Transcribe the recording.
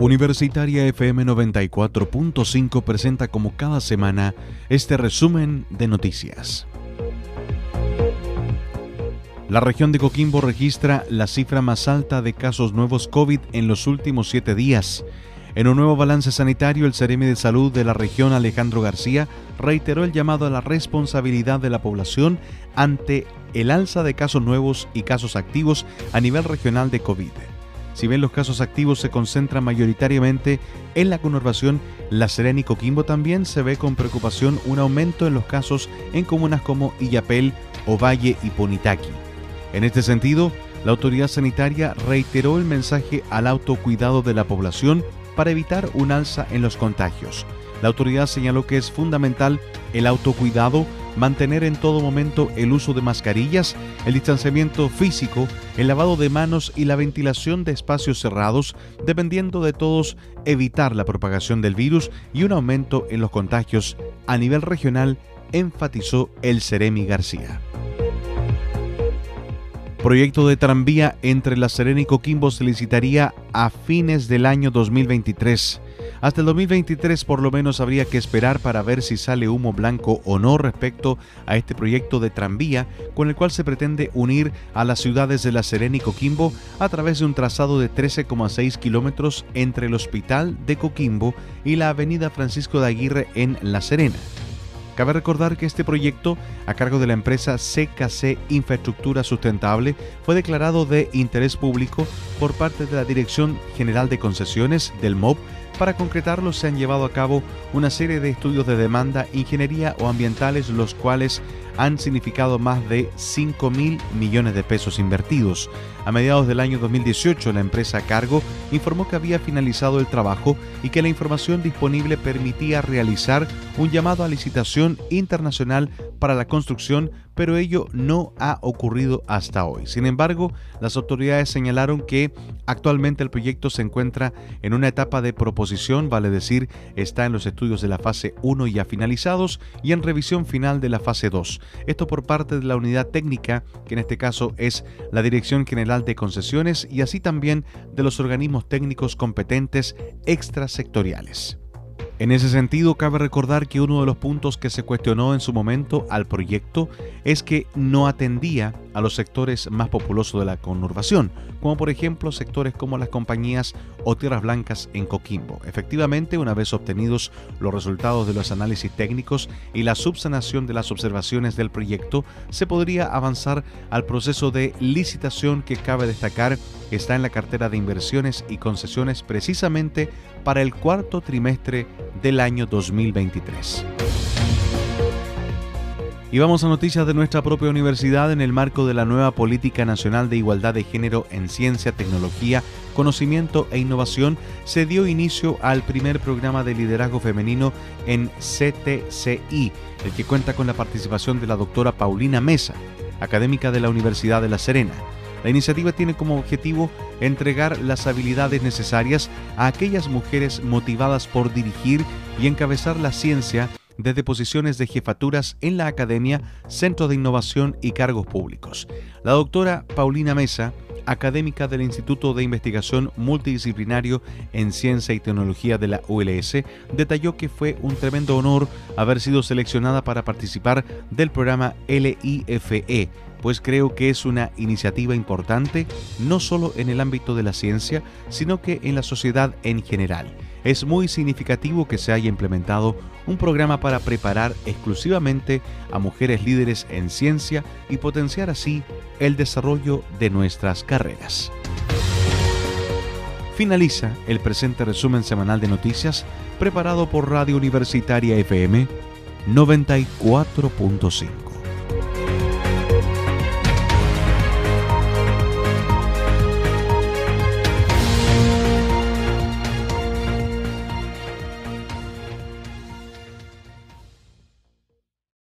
Universitaria FM 94.5 presenta como cada semana este resumen de noticias. La región de Coquimbo registra la cifra más alta de casos nuevos COVID en los últimos siete días. En un nuevo balance sanitario, el Ceremi de Salud de la región, Alejandro García, reiteró el llamado a la responsabilidad de la población ante el alza de casos nuevos y casos activos a nivel regional de COVID. Si bien los casos activos se concentran mayoritariamente en la conurbación La Serena y Coquimbo, también se ve con preocupación un aumento en los casos en comunas como Illapel, Ovalle y Ponitaqui. En este sentido, la autoridad sanitaria reiteró el mensaje al autocuidado de la población para evitar un alza en los contagios. La autoridad señaló que es fundamental el autocuidado mantener en todo momento el uso de mascarillas, el distanciamiento físico, el lavado de manos y la ventilación de espacios cerrados, dependiendo de todos evitar la propagación del virus y un aumento en los contagios a nivel regional, enfatizó el Ceremi García. Proyecto de tranvía entre La Serena y Coquimbo se licitaría a fines del año 2023. Hasta el 2023 por lo menos habría que esperar para ver si sale humo blanco o no respecto a este proyecto de tranvía con el cual se pretende unir a las ciudades de La Serena y Coquimbo a través de un trazado de 13,6 kilómetros entre el Hospital de Coquimbo y la Avenida Francisco de Aguirre en La Serena. Cabe recordar que este proyecto, a cargo de la empresa CKC Infraestructura Sustentable, fue declarado de interés público por parte de la Dirección General de Concesiones del MOB para concretarlo se han llevado a cabo una serie de estudios de demanda, ingeniería o ambientales, los cuales han significado más de 5 mil millones de pesos invertidos. A mediados del año 2018, la empresa Cargo informó que había finalizado el trabajo y que la información disponible permitía realizar un llamado a licitación internacional para la construcción pero ello no ha ocurrido hasta hoy. Sin embargo, las autoridades señalaron que actualmente el proyecto se encuentra en una etapa de proposición, vale decir, está en los estudios de la fase 1 ya finalizados y en revisión final de la fase 2. Esto por parte de la unidad técnica, que en este caso es la Dirección General de Concesiones y así también de los organismos técnicos competentes extrasectoriales. En ese sentido, cabe recordar que uno de los puntos que se cuestionó en su momento al proyecto es que no atendía a los sectores más populosos de la conurbación, como por ejemplo sectores como las compañías o tierras blancas en Coquimbo. Efectivamente, una vez obtenidos los resultados de los análisis técnicos y la subsanación de las observaciones del proyecto, se podría avanzar al proceso de licitación que cabe destacar está en la cartera de inversiones y concesiones precisamente para el cuarto trimestre del año 2023. Y vamos a noticias de nuestra propia universidad en el marco de la nueva Política Nacional de Igualdad de Género en Ciencia, Tecnología, Conocimiento e Innovación, se dio inicio al primer programa de liderazgo femenino en CTCI, el que cuenta con la participación de la doctora Paulina Mesa, académica de la Universidad de La Serena. La iniciativa tiene como objetivo entregar las habilidades necesarias a aquellas mujeres motivadas por dirigir y encabezar la ciencia desde posiciones de jefaturas en la academia, centro de innovación y cargos públicos. La doctora Paulina Mesa, académica del Instituto de Investigación Multidisciplinario en Ciencia y Tecnología de la ULS, detalló que fue un tremendo honor haber sido seleccionada para participar del programa LIFE pues creo que es una iniciativa importante no solo en el ámbito de la ciencia, sino que en la sociedad en general. Es muy significativo que se haya implementado un programa para preparar exclusivamente a mujeres líderes en ciencia y potenciar así el desarrollo de nuestras carreras. Finaliza el presente resumen semanal de noticias preparado por Radio Universitaria FM 94.5.